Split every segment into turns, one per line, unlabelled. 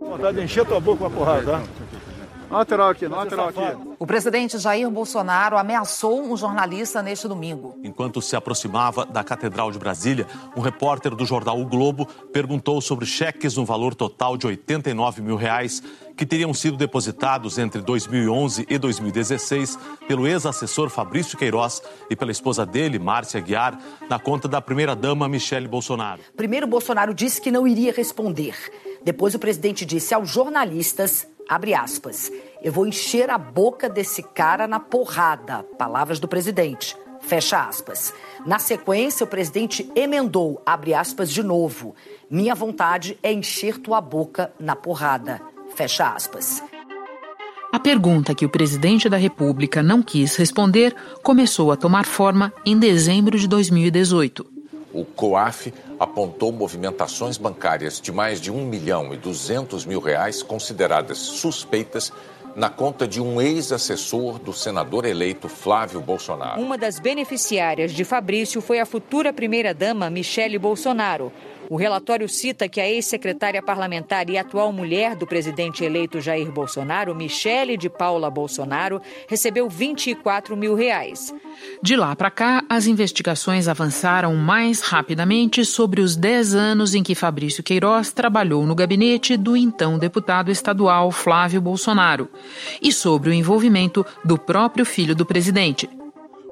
Vontade de encher tua boca com a porrada, tá?
Lateral aqui, lateral aqui.
O presidente Jair Bolsonaro ameaçou um jornalista neste domingo.
Enquanto se aproximava da Catedral de Brasília, um repórter do jornal O Globo perguntou sobre cheques no valor total de 89 mil reais que teriam sido depositados entre 2011 e 2016 pelo ex-assessor Fabrício Queiroz e pela esposa dele, Márcia Guiar, na conta da primeira-dama Michele Bolsonaro.
Primeiro, Bolsonaro disse que não iria responder. Depois, o presidente disse aos jornalistas Abre aspas. Eu vou encher a boca desse cara na porrada. Palavras do presidente. Fecha aspas. Na sequência, o presidente emendou, abre aspas de novo. Minha vontade é encher tua boca na porrada. Fecha aspas.
A pergunta que o presidente da República não quis responder começou a tomar forma em dezembro de 2018.
O COAF apontou movimentações bancárias de mais de 1 milhão e 200 mil reais consideradas suspeitas na conta de um ex-assessor do senador eleito Flávio Bolsonaro.
Uma das beneficiárias de Fabrício foi a futura primeira-dama Michele Bolsonaro. O relatório cita que a ex-secretária parlamentar e atual mulher do presidente eleito Jair Bolsonaro, Michele de Paula Bolsonaro, recebeu 24 mil reais.
De lá para cá, as investigações avançaram mais rapidamente sobre os 10 anos em que Fabrício Queiroz trabalhou no gabinete do então deputado estadual Flávio Bolsonaro e sobre o envolvimento do próprio filho do presidente.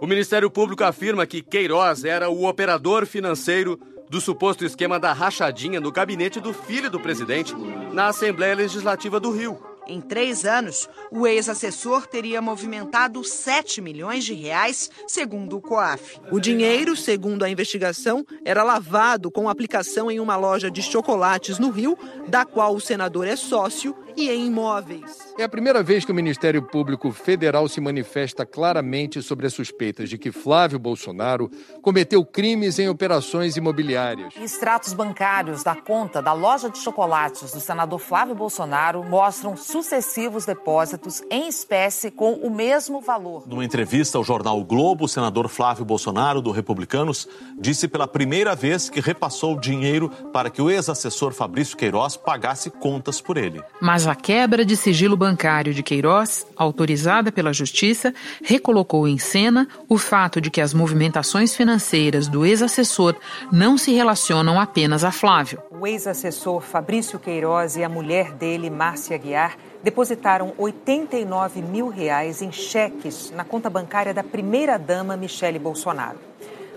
O Ministério Público afirma que Queiroz era o operador financeiro do suposto esquema da rachadinha no gabinete do filho do presidente na Assembleia Legislativa do Rio.
Em três anos, o ex-assessor teria movimentado 7 milhões de reais, segundo o COAF.
O dinheiro, segundo a investigação, era lavado com aplicação em uma loja de chocolates no Rio, da qual o senador é sócio, e em imóveis.
É a primeira vez que o Ministério Público Federal se manifesta claramente sobre as suspeitas de que Flávio Bolsonaro cometeu crimes em operações imobiliárias.
Extratos bancários da conta da loja de chocolates do senador Flávio Bolsonaro mostram sucessivos depósitos em espécie com o mesmo valor.
Numa entrevista ao jornal o Globo, o senador Flávio Bolsonaro, do Republicanos, disse pela primeira vez que repassou dinheiro para que o ex-assessor Fabrício Queiroz pagasse contas por ele.
Mas a quebra de sigilo bancário de Queiroz, autorizada pela Justiça, recolocou em cena o fato de que as movimentações financeiras do ex-assessor não se relacionam apenas a Flávio.
O ex-assessor Fabrício Queiroz e a mulher dele, Márcia Guiar, depositaram 89 mil reais em cheques na conta bancária da primeira-dama Michele Bolsonaro.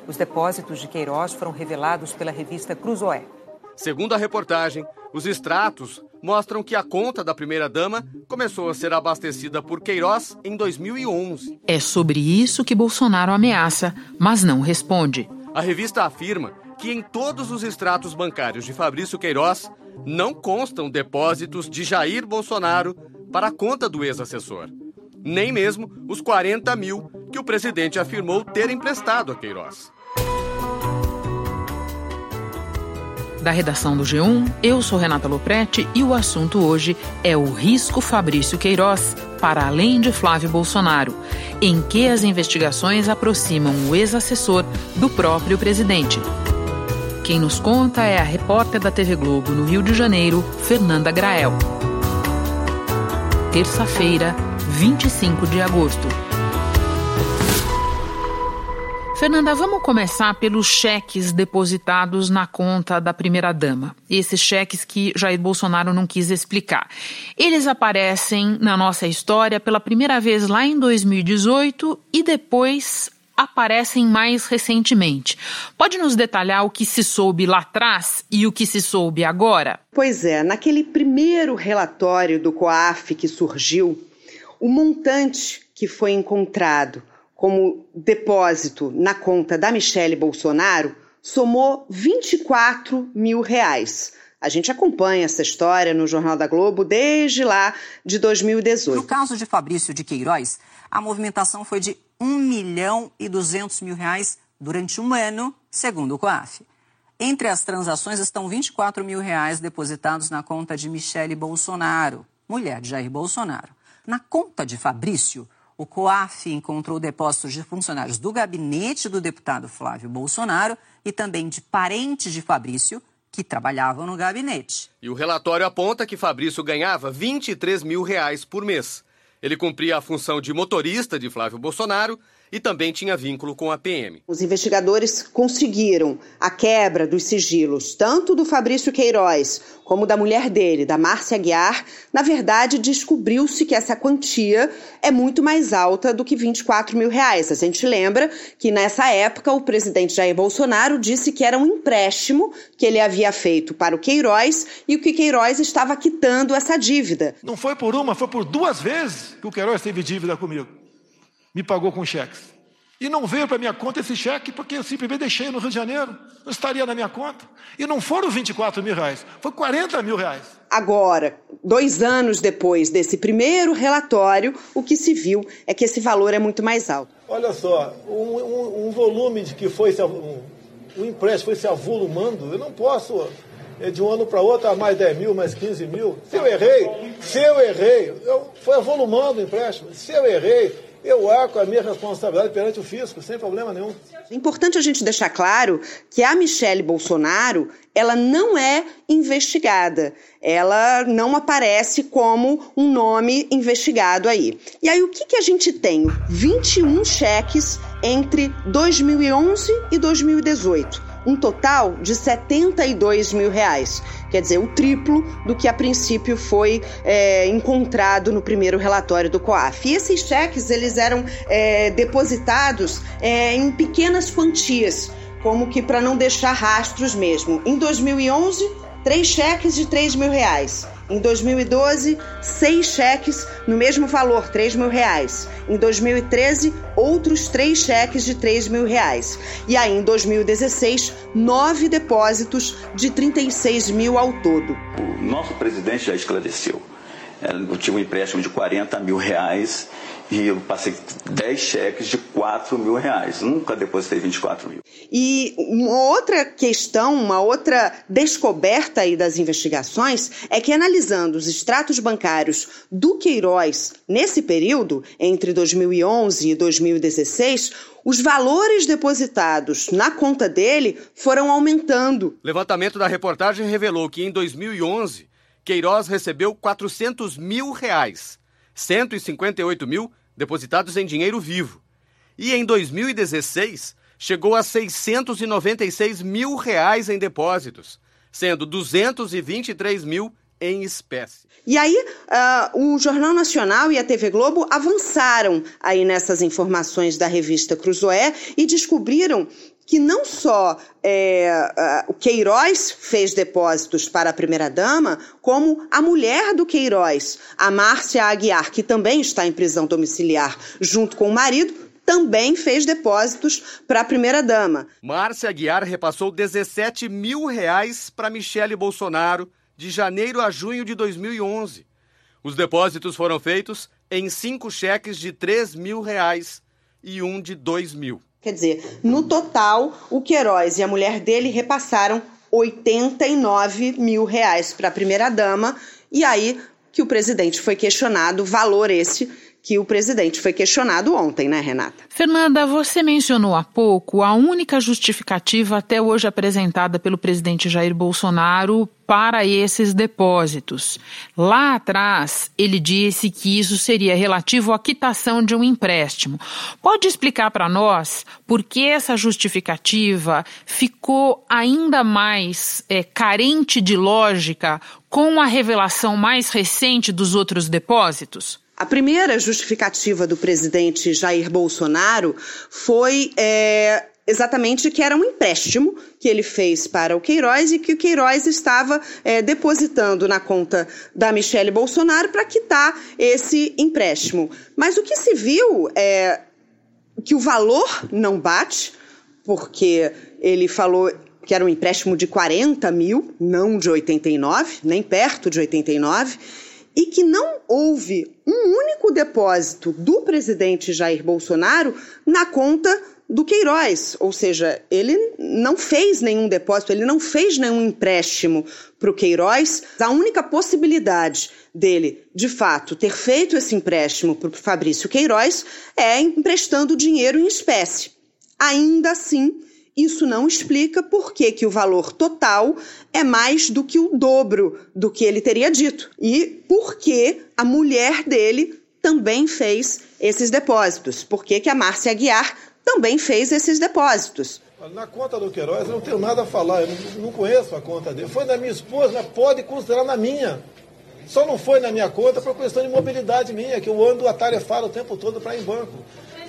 Os depósitos de Queiroz foram revelados pela revista Cruzoé.
Segundo a reportagem, os extratos mostram que a conta da primeira-dama começou a ser abastecida por Queiroz em 2011.
É sobre isso que Bolsonaro ameaça, mas não responde.
A revista afirma que em todos os extratos bancários de Fabrício Queiroz não constam depósitos de Jair Bolsonaro para a conta do ex-assessor. Nem mesmo os 40 mil que o presidente afirmou ter emprestado a Queiroz.
Da redação do G1, eu sou Renata Loprete e o assunto hoje é o risco Fabrício Queiroz para além de Flávio Bolsonaro, em que as investigações aproximam o ex-assessor do próprio presidente. Quem nos conta é a repórter da TV Globo no Rio de Janeiro, Fernanda Grael. Terça-feira, 25 de agosto. Fernanda, vamos começar pelos cheques depositados na conta da primeira-dama. Esses cheques que Jair Bolsonaro não quis explicar. Eles aparecem na nossa história pela primeira vez lá em 2018 e depois aparecem mais recentemente. Pode nos detalhar o que se soube lá atrás e o que se soube agora?
Pois é, naquele primeiro relatório do COAF que surgiu, o montante que foi encontrado como depósito na conta da Michele Bolsonaro somou 24 mil reais. A gente acompanha essa história no Jornal da Globo desde lá de 2018.
No caso de Fabrício de Queiroz, a movimentação foi de 1 milhão e 200 mil reais durante um ano, segundo o COAF. Entre as transações estão 24 mil reais depositados na conta de Michele Bolsonaro, mulher de Jair Bolsonaro. Na conta de Fabrício, o COAF encontrou depósitos de funcionários do gabinete do deputado Flávio Bolsonaro e também de parentes de Fabrício, que trabalhavam no gabinete.
E o relatório aponta que Fabrício ganhava 23 mil reais por mês. Ele cumpria a função de motorista de Flávio Bolsonaro e também tinha vínculo com a PM.
Os investigadores conseguiram a quebra dos sigilos, tanto do Fabrício Queiroz como da mulher dele, da Márcia Aguiar. Na verdade, descobriu-se que essa quantia é muito mais alta do que 24 mil reais. A gente lembra que nessa época o presidente Jair Bolsonaro disse que era um empréstimo que ele havia feito para o Queiroz e o que Queiroz estava quitando essa dívida.
Não foi por uma, foi por duas vezes que o Queiroz teve dívida comigo me pagou com cheques. E não veio para minha conta esse cheque porque eu simplesmente deixei no Rio de Janeiro. Não estaria na minha conta. E não foram 24 mil reais, foi 40 mil reais.
Agora, dois anos depois desse primeiro relatório, o que se viu é que esse valor é muito mais alto.
Olha só, um, um, um volume de que foi se, um, um empréstimo foi se avolumando, eu não posso é, de um ano para outro, a mais 10 mil, mais 15 mil. Se eu errei, se eu errei, eu, foi avolumando o empréstimo. Se eu errei, eu arco a minha responsabilidade perante o fisco, sem problema nenhum.
É importante a gente deixar claro que a Michele Bolsonaro, ela não é investigada. Ela não aparece como um nome investigado aí. E aí o que, que a gente tem? 21 cheques entre 2011 e 2018 um total de 72 mil reais. Quer dizer, o triplo do que a princípio foi é, encontrado no primeiro relatório do COAF. E esses cheques eles eram é, depositados é, em pequenas quantias, como que para não deixar rastros mesmo. Em 2011, três cheques de 3 mil reais. Em 2012, seis cheques no mesmo valor, 3 mil reais. Em 2013, outros três cheques de 3 mil reais. E aí, em 2016, nove depósitos de 36 mil ao todo.
O nosso presidente já esclareceu. Eu tive um empréstimo de 40 mil reais e eu passei 10 cheques de 4 mil reais. Nunca depositei 24 mil.
E uma outra questão, uma outra descoberta aí das investigações é que analisando os extratos bancários do Queiroz nesse período, entre 2011 e 2016, os valores depositados na conta dele foram aumentando.
Levantamento da reportagem revelou que em 2011, Queiroz recebeu 400 mil reais, 158 mil depositados em dinheiro vivo. E em 2016, chegou a 696 mil reais em depósitos, sendo 223 mil em espécie.
E aí, uh, o Jornal Nacional e a TV Globo avançaram aí nessas informações da revista Cruzoé e descobriram que não só é, o Queiroz fez depósitos para a primeira-dama, como a mulher do Queiroz, a Márcia Aguiar, que também está em prisão domiciliar junto com o marido, também fez depósitos para a primeira-dama.
Márcia Aguiar repassou 17 mil reais para Michele Bolsonaro de janeiro a junho de 2011. Os depósitos foram feitos em cinco cheques de 3 mil reais e um de 2 mil.
Quer dizer, no total, o Queiroz e a mulher dele repassaram 89 mil reais para a primeira-dama, e aí que o presidente foi questionado, valor esse que o presidente foi questionado ontem, né, Renata?
Fernanda, você mencionou há pouco a única justificativa até hoje apresentada pelo presidente Jair Bolsonaro para esses depósitos. Lá atrás, ele disse que isso seria relativo à quitação de um empréstimo. Pode explicar para nós por que essa justificativa ficou ainda mais é, carente de lógica com a revelação mais recente dos outros depósitos?
A primeira justificativa do presidente Jair Bolsonaro foi é, exatamente que era um empréstimo que ele fez para o Queiroz e que o Queiroz estava é, depositando na conta da Michele Bolsonaro para quitar esse empréstimo. Mas o que se viu é que o valor não bate, porque ele falou que era um empréstimo de 40 mil, não de 89, nem perto de 89 e que não houve um único depósito do presidente Jair Bolsonaro na conta do Queiroz, ou seja, ele não fez nenhum depósito, ele não fez nenhum empréstimo para o Queiroz. A única possibilidade dele, de fato, ter feito esse empréstimo para o Fabrício Queiroz é emprestando dinheiro em espécie. Ainda assim, Isso não explica por que, que o valor total é mais do que o dobro do que ele teria dito. E por que a mulher dele também fez esses depósitos. Por que, que a Márcia Aguiar também fez esses depósitos?
Na conta do Queiroz eu não tenho nada a falar, eu não conheço a conta dele. Foi na minha esposa, mas pode considerar na minha. Só não foi na minha conta por questão de mobilidade minha, que eu ando atarefado o tempo todo para ir em banco.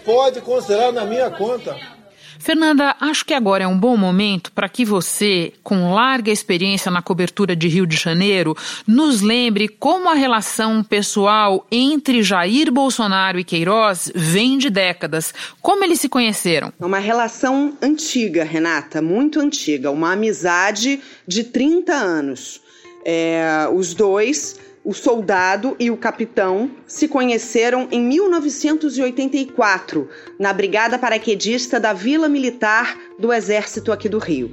Pode considerar na minha conta.
Fernanda, acho que agora é um bom momento para que você, com larga experiência na cobertura de Rio de Janeiro, nos lembre como a relação pessoal entre Jair Bolsonaro e Queiroz vem de décadas. Como eles se conheceram?
É uma relação antiga, Renata, muito antiga, uma amizade de 30 anos. É, os dois o soldado e o capitão se conheceram em 1984, na Brigada Paraquedista da Vila Militar do Exército aqui do Rio.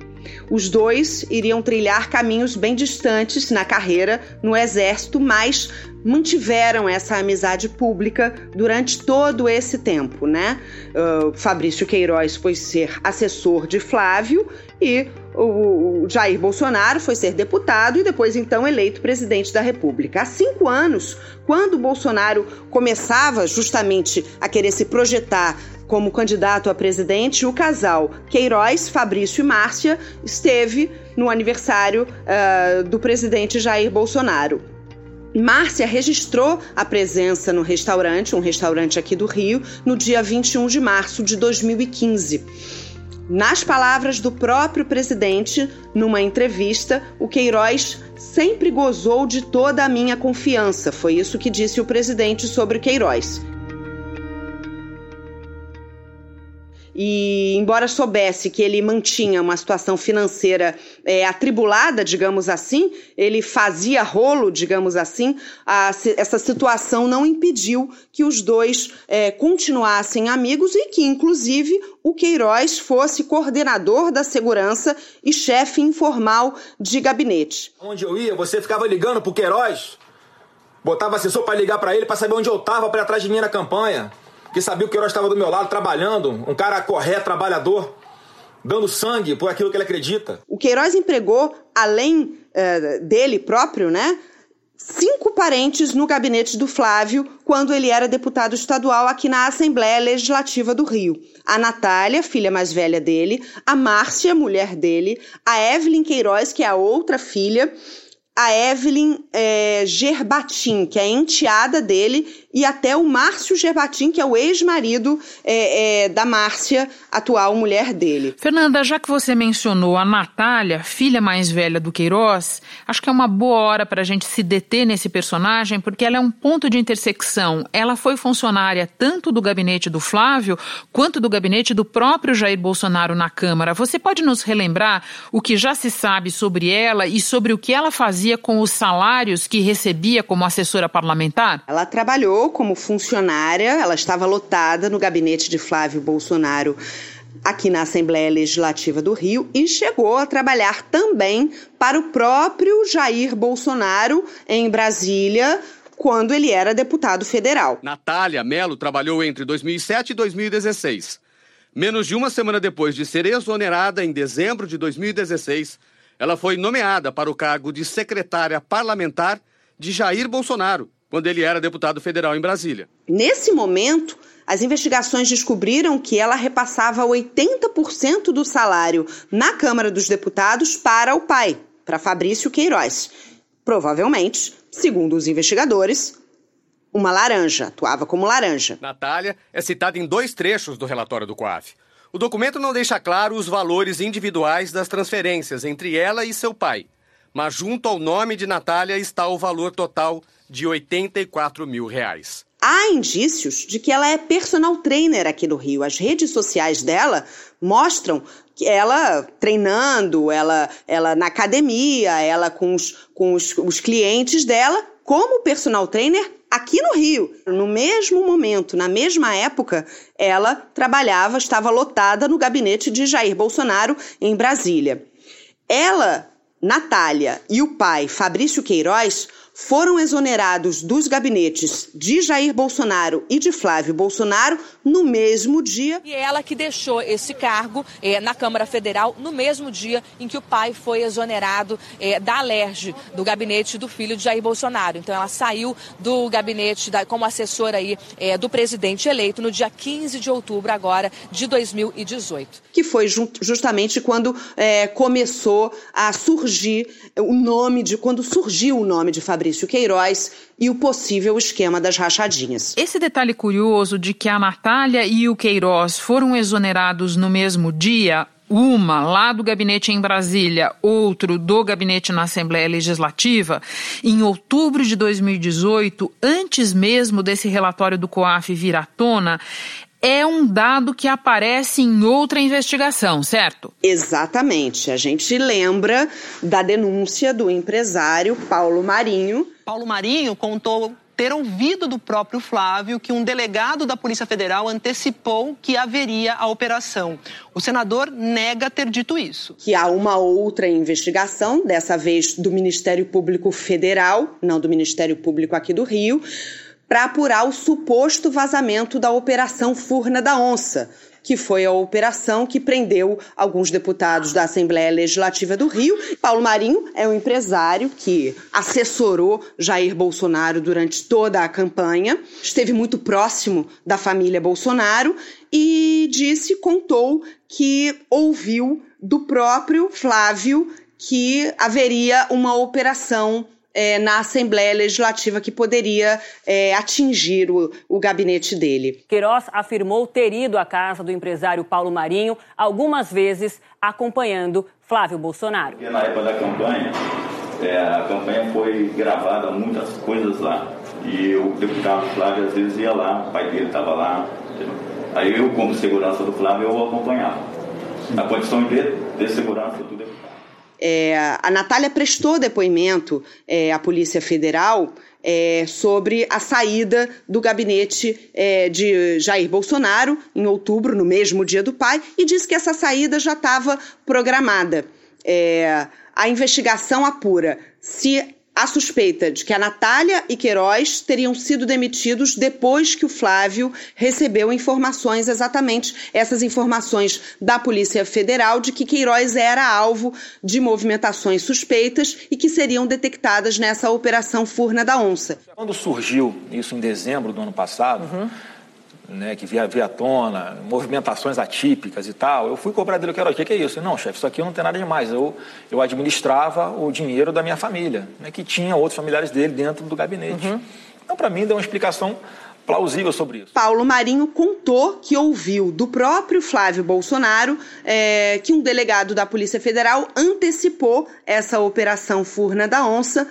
Os dois iriam trilhar caminhos bem distantes na carreira no Exército, mas mantiveram essa amizade pública durante todo esse tempo, né? Uh, Fabrício Queiroz foi ser assessor de Flávio e o, Jair Bolsonaro foi ser deputado e depois então eleito presidente da República. Há cinco anos, quando Bolsonaro começava justamente a querer se projetar como candidato a presidente, o casal Queiroz, Fabrício e Márcia esteve no aniversário uh, do presidente Jair Bolsonaro. Márcia registrou a presença no restaurante, um restaurante aqui do Rio, no dia 21 de março de 2015. Nas palavras do próprio presidente, numa entrevista, o Queiroz sempre gozou de toda a minha confiança. Foi isso que disse o presidente sobre Queiroz. E, embora soubesse que ele mantinha uma situação financeira é, atribulada, digamos assim, ele fazia rolo, digamos assim, a, essa situação não impediu que os dois é, continuassem amigos e que, inclusive, o Queiroz fosse coordenador da segurança e chefe informal de gabinete.
Onde eu ia, você ficava ligando pro Queiroz? Botava assessor para ligar para ele para saber onde eu tava para atrás de mim na campanha que sabia que o Queiroz estava do meu lado trabalhando, um cara correto, trabalhador, dando sangue por aquilo que ele acredita.
O Queiroz empregou, além uh, dele próprio, né? Cinco parentes no gabinete do Flávio quando ele era deputado estadual aqui na Assembleia Legislativa do Rio. A Natália, filha mais velha dele, a Márcia, mulher dele, a Evelyn Queiroz, que é a outra filha, a Evelyn é, Gerbatim, que é enteada dele, e até o Márcio Gerbatim, que é o ex-marido é, é, da Márcia, atual mulher dele.
Fernanda, já que você mencionou a Natália, filha mais velha do Queiroz, acho que é uma boa hora para a gente se deter nesse personagem, porque ela é um ponto de intersecção. Ela foi funcionária tanto do gabinete do Flávio quanto do gabinete do próprio Jair Bolsonaro na Câmara. Você pode nos relembrar o que já se sabe sobre ela e sobre o que ela fazia com os salários que recebia como assessora parlamentar?
Ela trabalhou como funcionária, ela estava lotada no gabinete de Flávio Bolsonaro aqui na Assembleia Legislativa do Rio e chegou a trabalhar também para o próprio Jair Bolsonaro em Brasília, quando ele era deputado federal.
Natália Melo trabalhou entre 2007 e 2016. Menos de uma semana depois de ser exonerada, em dezembro de 2016, ela foi nomeada para o cargo de secretária parlamentar de Jair Bolsonaro, quando ele era deputado federal em Brasília.
Nesse momento, as investigações descobriram que ela repassava 80% do salário na Câmara dos Deputados para o pai, para Fabrício Queiroz. Provavelmente, segundo os investigadores, uma laranja, atuava como laranja.
Natália é citada em dois trechos do relatório do COAF. O documento não deixa claro os valores individuais das transferências entre ela e seu pai, mas junto ao nome de Natália está o valor total de 84 mil reais.
Há indícios de que ela é personal trainer aqui no Rio. As redes sociais dela mostram que ela treinando, ela, ela na academia, ela com os, com os, os clientes dela, como personal trainer aqui no Rio. No mesmo momento, na mesma época, ela trabalhava, estava lotada no gabinete de Jair Bolsonaro em Brasília. Ela, Natália e o pai, Fabrício Queiroz, foram exonerados dos gabinetes de Jair Bolsonaro e de Flávio Bolsonaro no mesmo dia.
E ela que deixou esse cargo é, na Câmara Federal no mesmo dia em que o pai foi exonerado é, da Alerj, do gabinete do filho de Jair Bolsonaro. Então ela saiu do gabinete da, como assessora aí, é, do presidente eleito no dia 15 de outubro agora de 2018.
Que foi justamente quando começou a surgir o nome de quando surgiu o nome de Fabrício Fabrício Queiroz e o possível esquema das rachadinhas.
Esse detalhe curioso de que a Natália e o Queiroz foram exonerados no mesmo dia uma lá do gabinete em Brasília, outro do gabinete na Assembleia Legislativa, em outubro de 2018, antes mesmo desse relatório do COAF vir à tona, é um dado que aparece em outra investigação, certo?
Exatamente. A gente lembra da denúncia do empresário Paulo Marinho.
Paulo Marinho contou ter ouvido do próprio Flávio que um delegado da Polícia Federal antecipou que haveria a operação. O senador nega ter dito isso.
Que há uma outra investigação, dessa vez do Ministério Público Federal, não do Ministério Público aqui do Rio para apurar o suposto vazamento da Operação Furna da Onça, que foi a operação que prendeu alguns deputados da Assembleia Legislativa do Rio. Paulo Marinho é um empresário que assessorou Jair Bolsonaro durante toda a campanha, esteve muito próximo da família Bolsonaro e disse, contou que ouviu do próprio Flávio que haveria uma operação é, na Assembleia Legislativa que poderia é, atingir o, o gabinete dele.
Queiroz afirmou ter ido à casa do empresário Paulo Marinho algumas vezes acompanhando Flávio Bolsonaro.
Porque na época da campanha, é, a campanha foi gravada muitas coisas lá. E o deputado Flávio às vezes ia lá, o pai dele estava lá. Aí eu, como segurança do Flávio, eu acompanhava. A condição de, de segurança do deputado.
É, a Natália prestou depoimento é, à Polícia Federal é, sobre a saída do gabinete é, de Jair Bolsonaro em outubro, no mesmo dia do pai, e disse que essa saída já estava programada. É, a investigação apura se a suspeita de que a Natália e Queiroz teriam sido demitidos depois que o Flávio recebeu informações, exatamente essas informações da Polícia Federal, de que Queiroz era alvo de movimentações suspeitas e que seriam detectadas nessa Operação Furna da Onça.
Quando surgiu isso em dezembro do ano passado, uhum né, que via, via tona, movimentações atípicas e tal. Eu fui cobrar dele, eu quero, o que, que é isso? Não, chefe, isso aqui não tem nada demais. Eu, eu administrava o dinheiro da minha família, né, que tinha outros familiares dele dentro do gabinete. Uhum. Então, para mim, deu uma explicação plausível sobre isso.
Paulo Marinho contou que ouviu do próprio Flávio Bolsonaro é, que um delegado da Polícia Federal antecipou essa operação Furna da Onça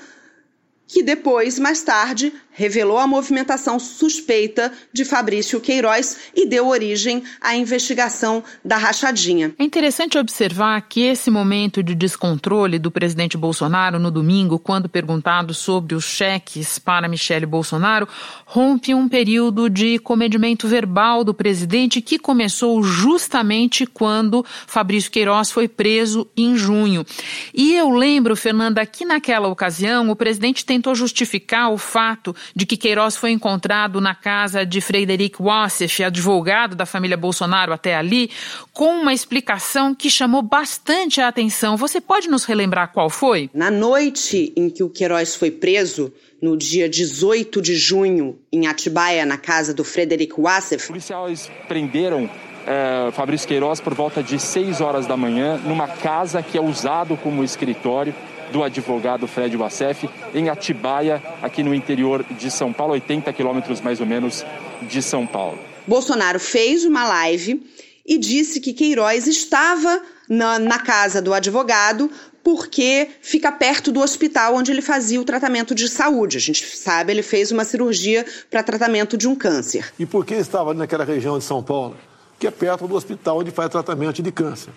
que depois, mais tarde, revelou a movimentação suspeita de Fabrício Queiroz e deu origem à investigação da rachadinha.
É interessante observar que esse momento de descontrole do presidente Bolsonaro no domingo, quando perguntado sobre os cheques para Michele Bolsonaro, rompe um período de comedimento verbal do presidente que começou justamente quando Fabrício Queiroz foi preso em junho. E eu lembro, Fernanda, que naquela ocasião o presidente tentou justificar o fato de que Queiroz foi encontrado na casa de Frederic Wassef, advogado da família Bolsonaro até ali, com uma explicação que chamou bastante a atenção. Você pode nos relembrar qual foi?
Na noite em que o Queiroz foi preso, no dia 18 de junho, em Atibaia, na casa do Frederic Wassef.
Policiais prenderam é, Fabrício Queiroz por volta de 6 horas da manhã, numa casa que é usado como escritório do advogado Fred Wassef, em Atibaia, aqui no interior de São Paulo, 80 quilômetros mais ou menos de São Paulo.
Bolsonaro fez uma live e disse que Queiroz estava na, na casa do advogado porque fica perto do hospital onde ele fazia o tratamento de saúde. A gente sabe, ele fez uma cirurgia para tratamento de um câncer.
E por que estava naquela região de São Paulo? Que é perto do hospital onde faz tratamento de câncer.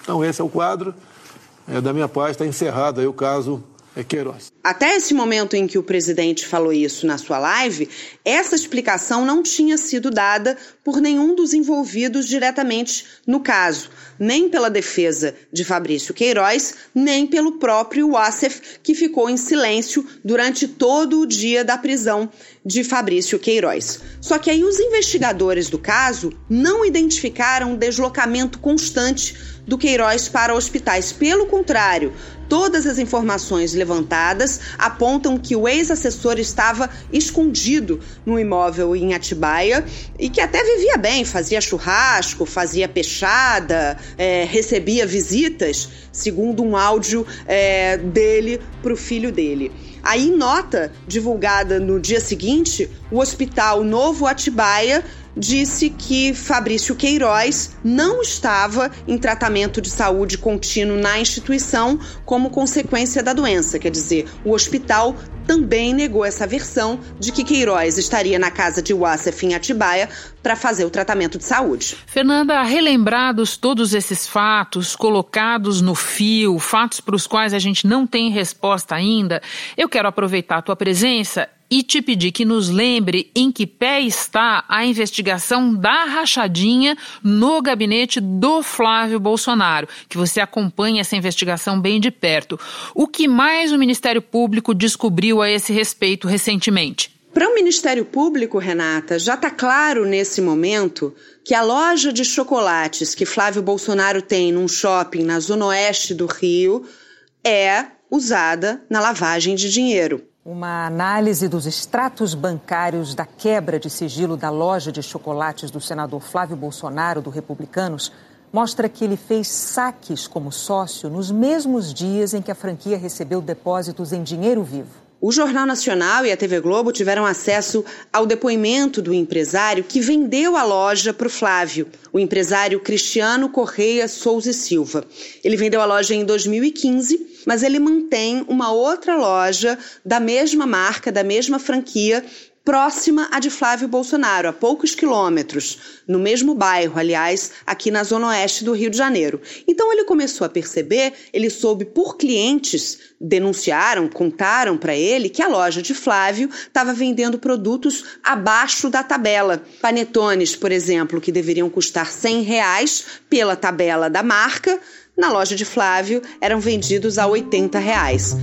Então, esse é o quadro. É, da minha parte, está encerrado aí o caso Queiroz.
Até esse momento em que o presidente falou isso na sua live, essa explicação não tinha sido dada por nenhum dos envolvidos diretamente no caso, nem pela defesa de Fabrício Queiroz, nem pelo próprio Wassef, que ficou em silêncio durante todo o dia da prisão de Fabrício Queiroz. Só que aí os investigadores do caso não identificaram um deslocamento constante do Queiroz para hospitais. Pelo contrário, todas as informações levantadas apontam que o ex-assessor estava escondido no imóvel em Atibaia e que até vivia bem, fazia churrasco, fazia peixada, é, recebia visitas, segundo um áudio é, dele para o filho dele. Aí, nota divulgada no dia seguinte, o Hospital Novo Atibaia disse que Fabrício Queiroz não estava em tratamento de saúde contínuo na instituição como consequência da doença. Quer dizer, o hospital também negou essa versão de que Queiroz estaria na casa de Wassef em Atibaia para fazer o tratamento de saúde.
Fernanda, relembrados todos esses fatos, colocados no fio, fatos para os quais a gente não tem resposta ainda, eu quero aproveitar a tua presença e te pedir que nos lembre em que pé está a investigação da rachadinha no gabinete do Flávio Bolsonaro, que você acompanha essa investigação bem de perto. O que mais o Ministério Público descobriu a esse respeito recentemente?
Para o Ministério Público, Renata, já está claro nesse momento que a loja de chocolates que Flávio Bolsonaro tem num shopping na zona oeste do Rio é usada na lavagem de dinheiro.
Uma análise dos extratos bancários da quebra de sigilo da loja de chocolates do senador Flávio Bolsonaro, do Republicanos, mostra que ele fez saques como sócio nos mesmos dias em que a franquia recebeu depósitos em dinheiro vivo.
O Jornal Nacional e a TV Globo tiveram acesso ao depoimento do empresário que vendeu a loja para o Flávio, o empresário Cristiano Correia Souza e Silva. Ele vendeu a loja em 2015, mas ele mantém uma outra loja da mesma marca, da mesma franquia, próxima à de Flávio Bolsonaro, a poucos quilômetros, no mesmo bairro, aliás, aqui na zona oeste do Rio de Janeiro. Então ele começou a perceber, ele soube por clientes, denunciaram, contaram para ele que a loja de Flávio estava vendendo produtos abaixo da tabela. Panetones, por exemplo, que deveriam custar 100 reais pela tabela da marca, na loja de Flávio eram vendidos a 80 reais.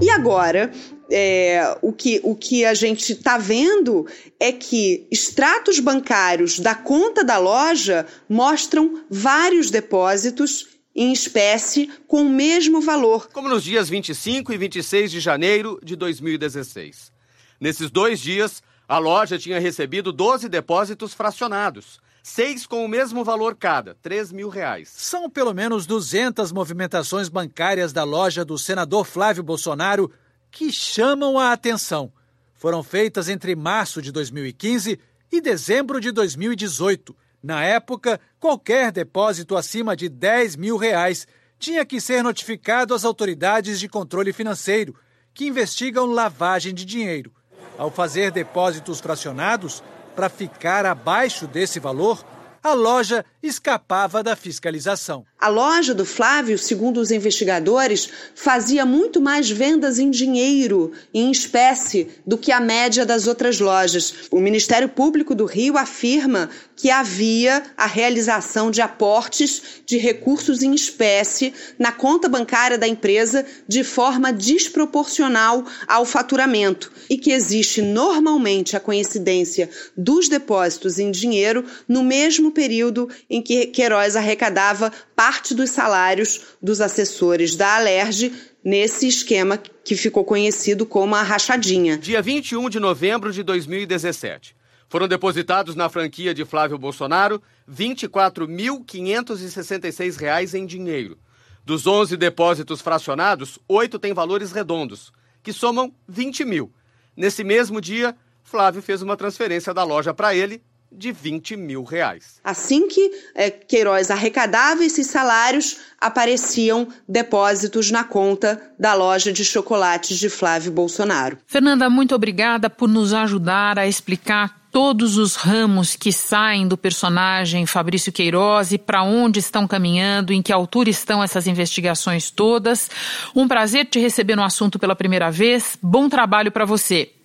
E agora, é, o, que, o que a gente está vendo é que extratos bancários da conta da loja mostram vários depósitos em espécie com o mesmo valor.
Como nos dias 25 e 26 de janeiro de 2016. Nesses dois dias, a loja tinha recebido 12 depósitos fracionados. Seis com o mesmo valor cada, 3 mil reais.
São pelo menos 200 movimentações bancárias da loja do senador Flávio Bolsonaro que chamam a atenção. Foram feitas entre março de 2015 e dezembro de 2018. Na época, qualquer depósito acima de 10 mil reais tinha que ser notificado às autoridades de controle financeiro, que investigam lavagem de dinheiro. Ao fazer depósitos fracionados, para ficar abaixo desse valor, a loja escapava da fiscalização.
A loja do Flávio, segundo os investigadores, fazia muito mais vendas em dinheiro, em espécie, do que a média das outras lojas. O Ministério Público do Rio afirma que havia a realização de aportes de recursos em espécie na conta bancária da empresa de forma desproporcional ao faturamento e que existe normalmente a coincidência dos depósitos em dinheiro no mesmo período em que Queiroz arrecadava parte dos salários dos assessores da Alerj nesse esquema que ficou conhecido como a rachadinha.
Dia 21 de novembro de 2017. Foram depositados na franquia de Flávio Bolsonaro R$ 24.566 em dinheiro. Dos 11 depósitos fracionados, oito têm valores redondos, que somam 20 mil. Nesse mesmo dia, Flávio fez uma transferência da loja para ele de 20 mil reais.
Assim que é, Queiroz arrecadava esses salários, apareciam depósitos na conta da loja de chocolates de Flávio Bolsonaro.
Fernanda, muito obrigada por nos ajudar a explicar todos os ramos que saem do personagem Fabrício Queiroz e para onde estão caminhando, em que altura estão essas investigações todas. Um prazer te receber no assunto pela primeira vez. Bom trabalho para você.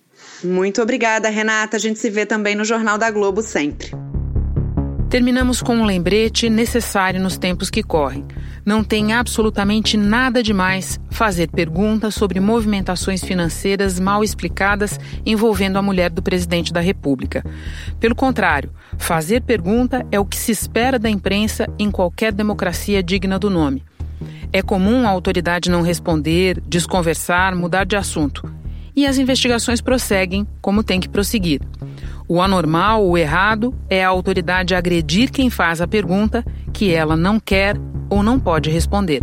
Muito obrigada, Renata. A gente se vê também no Jornal da Globo sempre.
Terminamos com um lembrete necessário nos tempos que correm. Não tem absolutamente nada demais fazer perguntas sobre movimentações financeiras mal explicadas envolvendo a mulher do presidente da República. Pelo contrário, fazer pergunta é o que se espera da imprensa em qualquer democracia digna do nome. É comum a autoridade não responder, desconversar, mudar de assunto. E as investigações prosseguem como tem que prosseguir. O anormal, o errado, é a autoridade agredir quem faz a pergunta que ela não quer ou não pode responder.